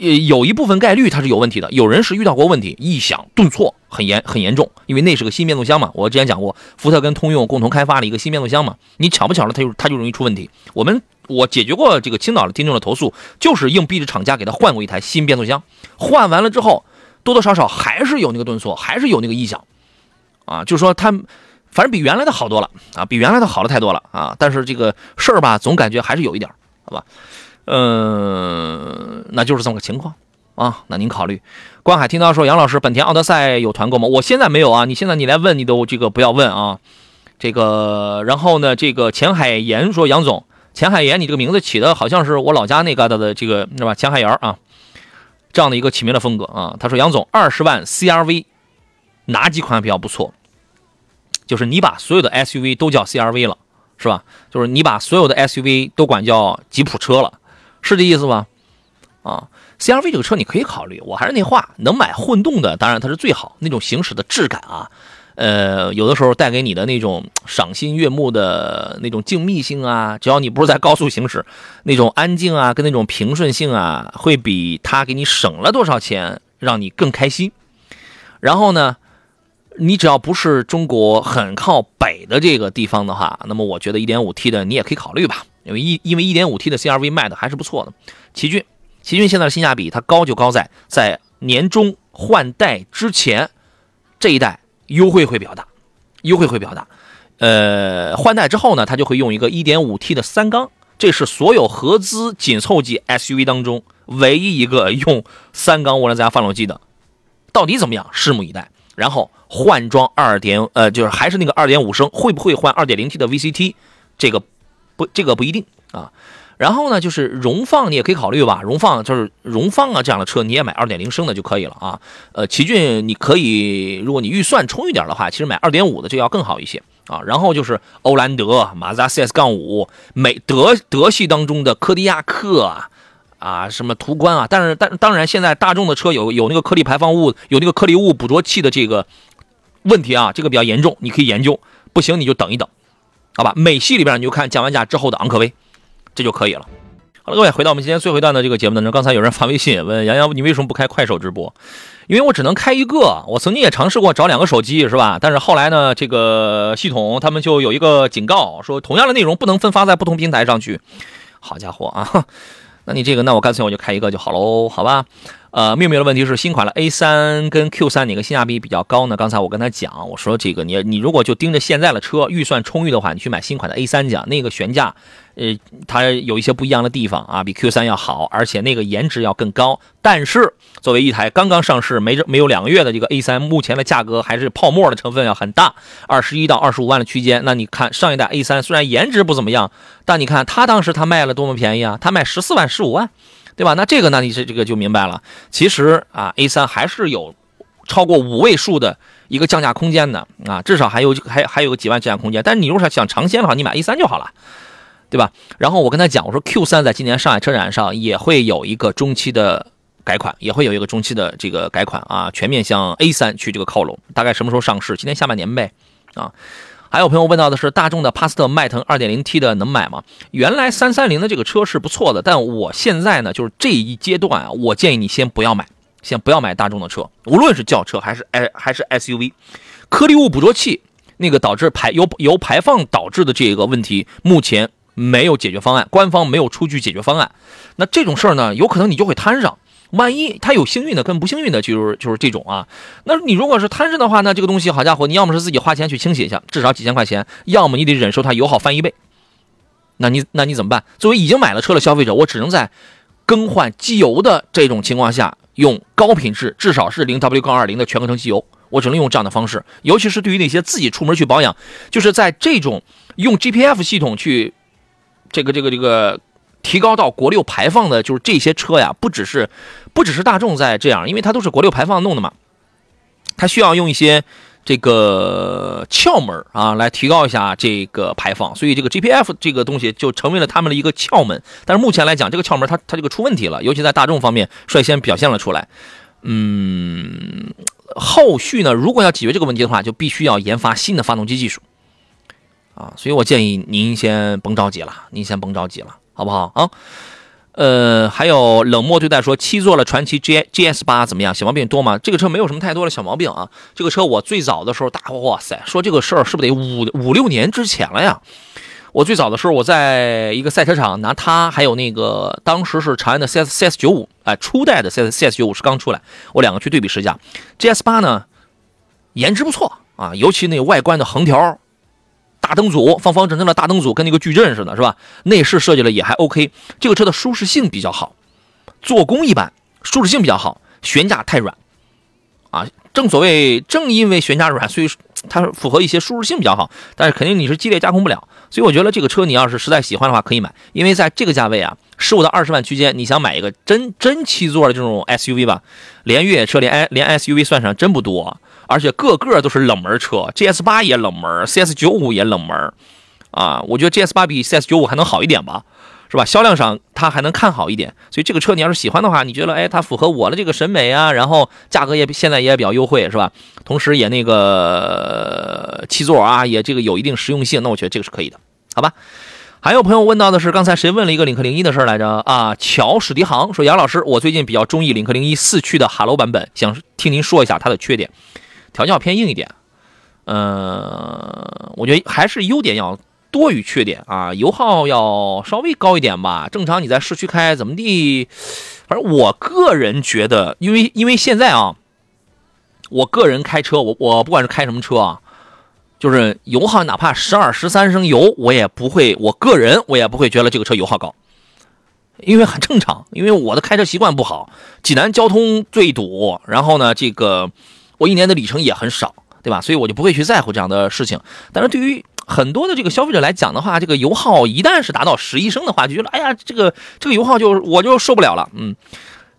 呃，有一部分概率它是有问题的，有人是遇到过问题，异响顿挫很严很严重，因为那是个新变速箱嘛。我之前讲过，福特跟通用共同开发了一个新变速箱嘛，你巧不巧了，它就它就容易出问题。我们我解决过这个青岛的听众的投诉，就是硬逼着厂家给他换过一台新变速箱，换完了之后，多多少少还是有那个顿挫，还是有那个异响，啊，就是说它反正比原来的好多了啊，比原来的好了太多了啊，但是这个事儿吧，总感觉还是有一点，好吧。嗯，那就是这么个情况啊。那您考虑，关海听到说杨老师本田奥德赛有团购吗？我现在没有啊。你现在你来问你都这个不要问啊。这个然后呢，这个钱海岩说杨总，钱海岩你这个名字起的好像是我老家那旮瘩的这个是吧？钱海岩啊，这样的一个起名的风格啊。他说杨总二十万 CRV 哪几款比较不错？就是你把所有的 SUV 都叫 CRV 了是吧？就是你把所有的 SUV 都管叫吉普车了。是这意思吧？啊，CRV 这个车你可以考虑。我还是那话，能买混动的，当然它是最好。那种行驶的质感啊，呃，有的时候带给你的那种赏心悦目的那种静谧性啊，只要你不是在高速行驶，那种安静啊，跟那种平顺性啊，会比它给你省了多少钱让你更开心。然后呢，你只要不是中国很靠北的这个地方的话，那么我觉得 1.5T 的你也可以考虑吧。因为一因为一点五 T 的 CRV 卖的还是不错的，奇骏，奇骏现在的性价比它高就高在在年终换代之前这一代优惠会比较大，优惠会比较大。呃，换代之后呢，它就会用一个一点五 T 的三缸，这是所有合资紧凑级 SUV 当中唯一一个用三缸涡轮增压发动机的，到底怎么样？拭目以待。然后换装二点呃，就是还是那个二点五升，会不会换二点零 T 的 VCT？这个。不，这个不一定啊。然后呢，就是荣放，你也可以考虑吧。荣放就是荣放啊，这样的车你也买二点零升的就可以了啊。呃，奇骏你可以，如果你预算充裕点的话，其实买二点五的就要更好一些啊。然后就是欧蓝德、马自达 CS 杠五、美德德系当中的柯迪亚克啊，啊什么途观啊。但是，但当然现在大众的车有有那个颗粒排放物、有那个颗粒物捕捉器的这个问题啊，这个比较严重，你可以研究。不行你就等一等。好吧，美系里边你就看降完价之后的昂科威，这就可以了。好了，各位，回到我们今天最后一段的这个节目当中，刚才有人发微信问杨洋，你为什么不开快手直播？因为我只能开一个。我曾经也尝试过找两个手机，是吧？但是后来呢，这个系统他们就有一个警告，说同样的内容不能分发在不同平台上去。好家伙啊！那你这个，那我干脆我就开一个就好喽，好吧？呃，妙妙的问题是，新款的 A 三跟 Q 三哪个性价比比较高呢？刚才我跟他讲，我说这个你你如果就盯着现在的车，预算充裕的话，你去买新款的 A 三讲那个悬架。呃，它有一些不一样的地方啊，比 Q 三要好，而且那个颜值要更高。但是作为一台刚刚上市没没有两个月的这个 A 三，目前的价格还是泡沫的成分要很大，二十一到二十五万的区间。那你看上一代 A 三虽然颜值不怎么样，但你看它当时它卖了多么便宜啊，它卖十四万、十五万，对吧？那这个呢，你是这个就明白了。其实啊，A 三还是有超过五位数的一个降价空间的啊，至少还有还还有个几万降价空间。但是你如果想尝鲜的话，你买 A 三就好了。对吧？然后我跟他讲，我说 Q 三在今年上海车展上也会有一个中期的改款，也会有一个中期的这个改款啊，全面向 A 三去这个靠拢。大概什么时候上市？今年下半年呗。啊，还有朋友问到的是大众的帕萨特迈腾 2.0T 的能买吗？原来330的这个车是不错的，但我现在呢，就是这一阶段啊，我建议你先不要买，先不要买大众的车，无论是轿车还是 I 还是 SUV，颗粒物捕捉器那个导致排由由排放导致的这个问题，目前。没有解决方案，官方没有出具解决方案。那这种事儿呢，有可能你就会摊上。万一他有幸运的跟不幸运的，就是就是这种啊。那你如果是摊上的话，那这个东西好家伙，你要么是自己花钱去清洗一下，至少几千块钱；要么你得忍受它油耗翻一倍。那你那你怎么办？作为已经买了车的消费者，我只能在更换机油的这种情况下，用高品质，至少是零 W 杠二零的全合成机油。我只能用这样的方式。尤其是对于那些自己出门去保养，就是在这种用 GPF 系统去。这个这个这个提高到国六排放的，就是这些车呀，不只是不只是大众在这样，因为它都是国六排放弄的嘛，它需要用一些这个窍门啊，来提高一下这个排放，所以这个 GPF 这个东西就成为了他们的一个窍门。但是目前来讲，这个窍门它它这个出问题了，尤其在大众方面率先表现了出来。嗯，后续呢，如果要解决这个问题的话，就必须要研发新的发动机技术啊。所以我建议您先甭着急了，您先甭着急了，好不好啊？呃，还有冷漠对待说七座的传奇 G G S 八怎么样？小毛病多吗？这个车没有什么太多的小毛病啊。这个车我最早的时候，大哇塞，说这个事儿是不是得五五六年之前了呀？我最早的时候，我在一个赛车场拿它，还有那个当时是长安的 CS CS 九五，哎，初代的 CS CS 九五是刚出来，我两个去对比试驾，GS 八呢，颜值不错啊，尤其那个外观的横条，大灯组，方方正正的大灯组，跟那个矩阵似的，是吧？内饰设计的也还 OK，这个车的舒适性比较好，做工一般，舒适性比较好，悬架太软，啊，正所谓正因为悬架软，所以它符合一些舒适性比较好，但是肯定你是激烈加工不了。所以我觉得这个车你要是实在喜欢的话，可以买，因为在这个价位啊，十五到二十万区间，你想买一个真真七座的这种 SUV 吧，连越野车连连 SUV 算上真不多，而且个个都是冷门车，GS 八也冷门，CS 九五也冷门，啊，我觉得 GS 八比 CS 九五还能好一点吧。是吧？销量上它还能看好一点，所以这个车你要是喜欢的话，你觉得哎，它符合我的这个审美啊，然后价格也现在也比较优惠，是吧？同时也那个七座啊，也这个有一定实用性，那我觉得这个是可以的，好吧？还有朋友问到的是，刚才谁问了一个领克零一的事来着？啊，乔史迪航说，杨老师，我最近比较中意领克零一四驱的哈喽版本，想听您说一下它的缺点，调教偏硬一点，嗯，我觉得还是优点要。多于缺点啊，油耗要稍微高一点吧。正常你在市区开怎么地，反正我个人觉得，因为因为现在啊，我个人开车，我我不管是开什么车啊，就是油耗哪怕十二十三升油，我也不会，我个人我也不会觉得这个车油耗高，因为很正常，因为我的开车习惯不好，济南交通最堵，然后呢，这个我一年的里程也很少，对吧？所以我就不会去在乎这样的事情。但是对于很多的这个消费者来讲的话，这个油耗一旦是达到十一升的话，就觉得哎呀，这个这个油耗就我就受不了了。嗯，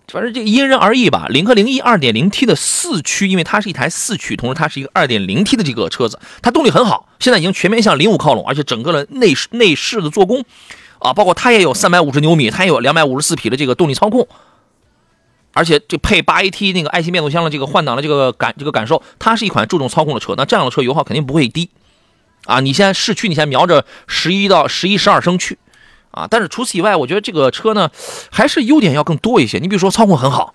反正这因人而异吧。领克零一二点零 T 的四驱，因为它是一台四驱，同时它是一个二点零 T 的这个车子，它动力很好，现在已经全面向零五靠拢，而且整个的内饰内饰的做工啊，包括它也有三百五十牛米，它也有两百五十四匹的这个动力操控，而且这配八 AT 那个爱信变速箱的这个换挡的这个感这个感受，它是一款注重操控的车，那这样的车油耗肯定不会低。啊，你现在市区，你先瞄着十一到十一十二升去，啊，但是除此以外，我觉得这个车呢，还是优点要更多一些。你比如说操控很好，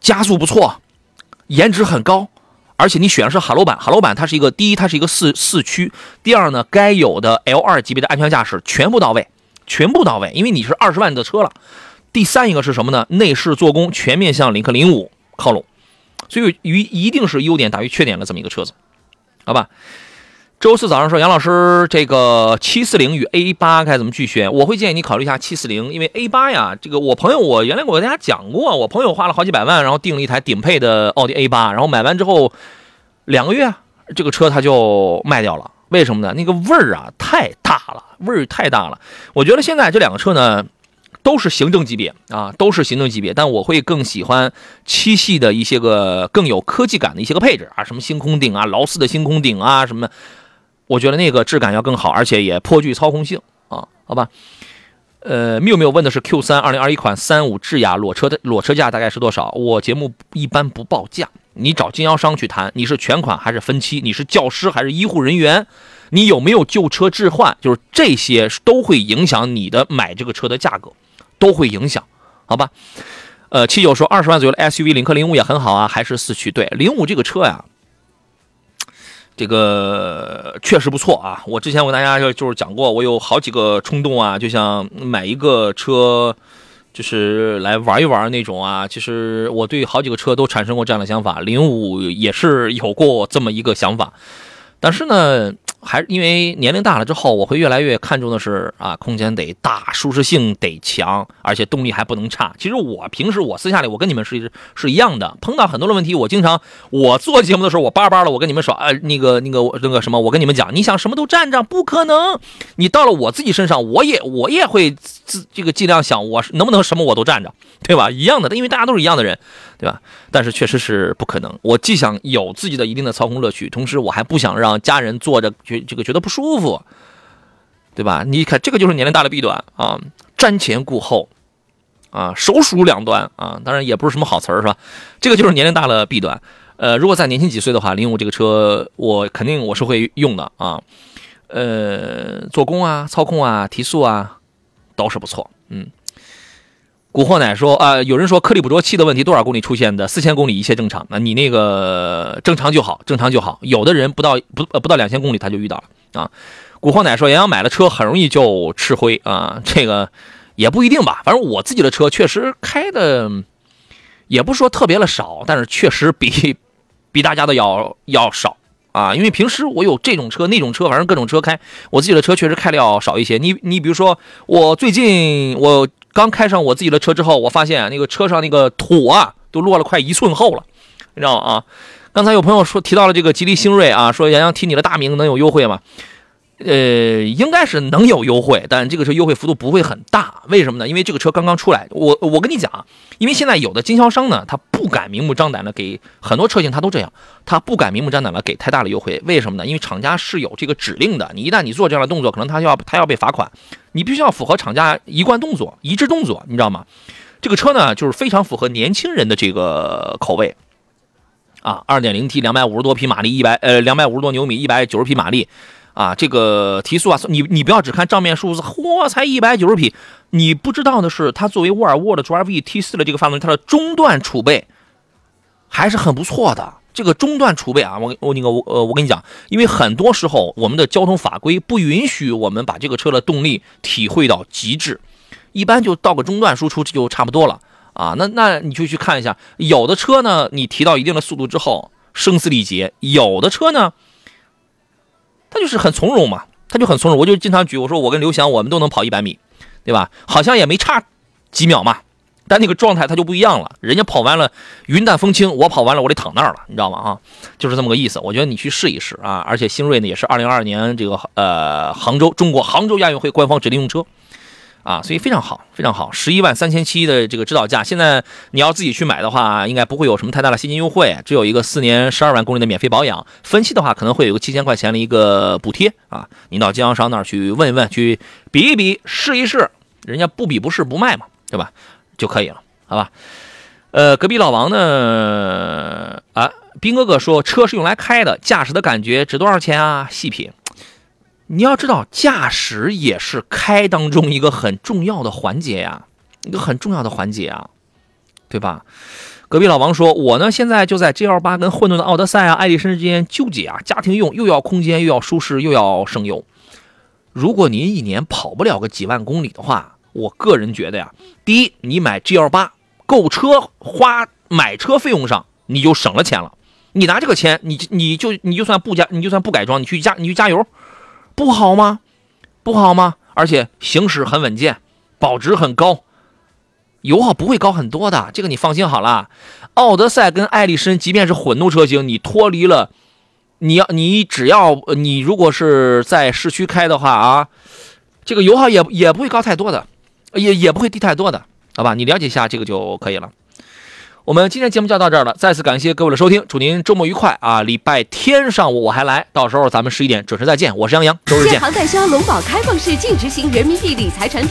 加速不错，颜值很高，而且你选的是哈罗版，哈罗版它是一个第一，它是一个四四驱，第二呢，该有的 L 二级别的安全驾驶全部到位，全部到位，因为你是二十万的车了。第三一个是什么呢？内饰做工全面向领克零五靠拢，所以一一定是优点大于缺点的这么一个车子，好吧？周四早上说，杨老师，这个七四零与 A 八该怎么去选？我会建议你考虑一下七四零，因为 A 八呀，这个我朋友我原来我跟大家讲过，我朋友花了好几百万，然后订了一台顶配的奥迪 A 八，然后买完之后两个月，这个车他就卖掉了。为什么呢？那个味儿啊太大了，味儿太大了。我觉得现在这两个车呢都是行政级别啊，都是行政级别，但我会更喜欢七系的一些个更有科技感的一些个配置啊，什么星空顶啊，劳斯的星空顶啊，什么。我觉得那个质感要更好，而且也颇具操控性啊，好吧。呃，缪缪问的是 Q 三二零二一款三五智雅裸车的裸车价大概是多少？我节目一般不报价，你找经销商去谈。你是全款还是分期？你是教师还是医护人员？你有没有旧车置换？就是这些都会影响你的买这个车的价格，都会影响，好吧？呃，七九说二十万左右的 SUV 领克零五也很好啊，还是四驱？对，零五这个车呀。这个确实不错啊！我之前我跟大家就就是讲过，我有好几个冲动啊，就想买一个车，就是来玩一玩那种啊。其实我对好几个车都产生过这样的想法，零五也是有过这么一个想法。但是呢，还因为年龄大了之后，我会越来越看重的是啊，空间得大，舒适性得强，而且动力还不能差。其实我平时我私下里我跟你们是是一样的，碰到很多的问题，我经常我做节目的时候我叭叭的，我跟你们说，呃，那个那个那个什么，我跟你们讲，你想什么都占着，不可能。你到了我自己身上，我也我也会自这个尽量想，我能不能什么我都占着，对吧？一样的，因为大家都是一样的人，对吧？但是确实是不可能。我既想有自己的一定的操控乐趣，同时我还不想让家人坐着觉这个觉得不舒服，对吧？你看这个就是年龄大的弊端啊，瞻前顾后啊，手鼠两端啊，当然也不是什么好词儿，是吧？这个就是年龄大的弊端。呃，如果再年轻几岁的话，零五这个车我肯定我是会用的啊。呃，做工啊、操控啊、提速啊，都是不错。古惑奶说啊，有人说颗粒捕捉器的问题多少公里出现的？四千公里一切正常。那你那个正常就好，正常就好。有的人不到不呃不到两千公里他就遇到了啊。古惑奶说，杨洋买了车很容易就吃灰啊，这个也不一定吧。反正我自己的车确实开的，也不说特别的少，但是确实比比大家的要要少。啊，因为平时我有这种车那种车，反正各种车开，我自己的车确实开的要少一些。你你比如说，我最近我刚开上我自己的车之后，我发现那个车上那个土啊，都落了快一寸厚了，你知道吗？啊，刚才有朋友说提到了这个吉利星瑞啊，说杨洋提你的大名能有优惠吗？呃，应该是能有优惠，但这个车优惠幅度不会很大。为什么呢？因为这个车刚刚出来。我我跟你讲，因为现在有的经销商呢，他不敢明目张胆的给很多车型，他都这样，他不敢明目张胆的给太大的优惠。为什么呢？因为厂家是有这个指令的，你一旦你做这样的动作，可能他要他要被罚款。你必须要符合厂家一贯动作、一致动作，你知道吗？这个车呢，就是非常符合年轻人的这个口味啊。二点零 T，两百五十多匹马力，一百呃两百五十多牛米，一百九十匹马力。啊，这个提速啊，你你不要只看账面数字，嚯，才一百九十匹。你不知道的是，它作为沃尔沃的 Drive T 四的这个发动机，它的中段储备还是很不错的。这个中段储备啊，我我那个我呃，我跟你讲，因为很多时候我们的交通法规不允许我们把这个车的动力体会到极致，一般就到个中段输出就差不多了啊。那那你就去看一下，有的车呢，你提到一定的速度之后声嘶力竭，有的车呢。他就是很从容嘛，他就很从容。我就经常举，我说我跟刘翔，我们都能跑一百米，对吧？好像也没差几秒嘛，但那个状态他就不一样了。人家跑完了云淡风轻，我跑完了我得躺那儿了，你知道吗？啊，就是这么个意思。我觉得你去试一试啊。而且星瑞呢也是二零二二年这个呃杭州中国杭州亚运会官方指定用车。啊，所以非常好，非常好，十一万三千七的这个指导价，现在你要自己去买的话，应该不会有什么太大的现金优惠，只有一个四年十二万公里的免费保养，分期的话可能会有个七千块钱的一个补贴啊，你到经销商那儿去问一问，去比一比，试一试，人家不比不试不卖嘛，对吧？就可以了，好吧？呃，隔壁老王呢？啊，兵哥哥说车是用来开的，驾驶的感觉值多少钱啊？细品。你要知道，驾驶也是开当中一个很重要的环节呀，一个很重要的环节啊，对吧？隔壁老王说：“我呢，现在就在 G L 八跟混沌的奥德赛啊、爱丽绅之间纠结啊，家庭用又要空间，又要舒适，又要省油。如果您一年跑不了个几万公里的话，我个人觉得呀，第一，你买 G L 八购车花买车费用上你就省了钱了。你拿这个钱，你你就你就算不加，你就算不改装，你去加你去加油。”不好吗？不好吗？而且行驶很稳健，保值很高，油耗不会高很多的，这个你放心好了。奥德赛跟艾力绅，即便是混动车型，你脱离了，你要你只要你如果是在市区开的话啊，这个油耗也也不会高太多的，也也不会低太多的，好吧？你了解一下这个就可以了。我们今天节目就到这儿了，再次感谢各位的收听，祝您周末愉快啊！礼拜天上午我还来，到时候咱们十一点准时再见，我是杨洋，周日见。建行代销龙宝开放式净值型人民币理财产品。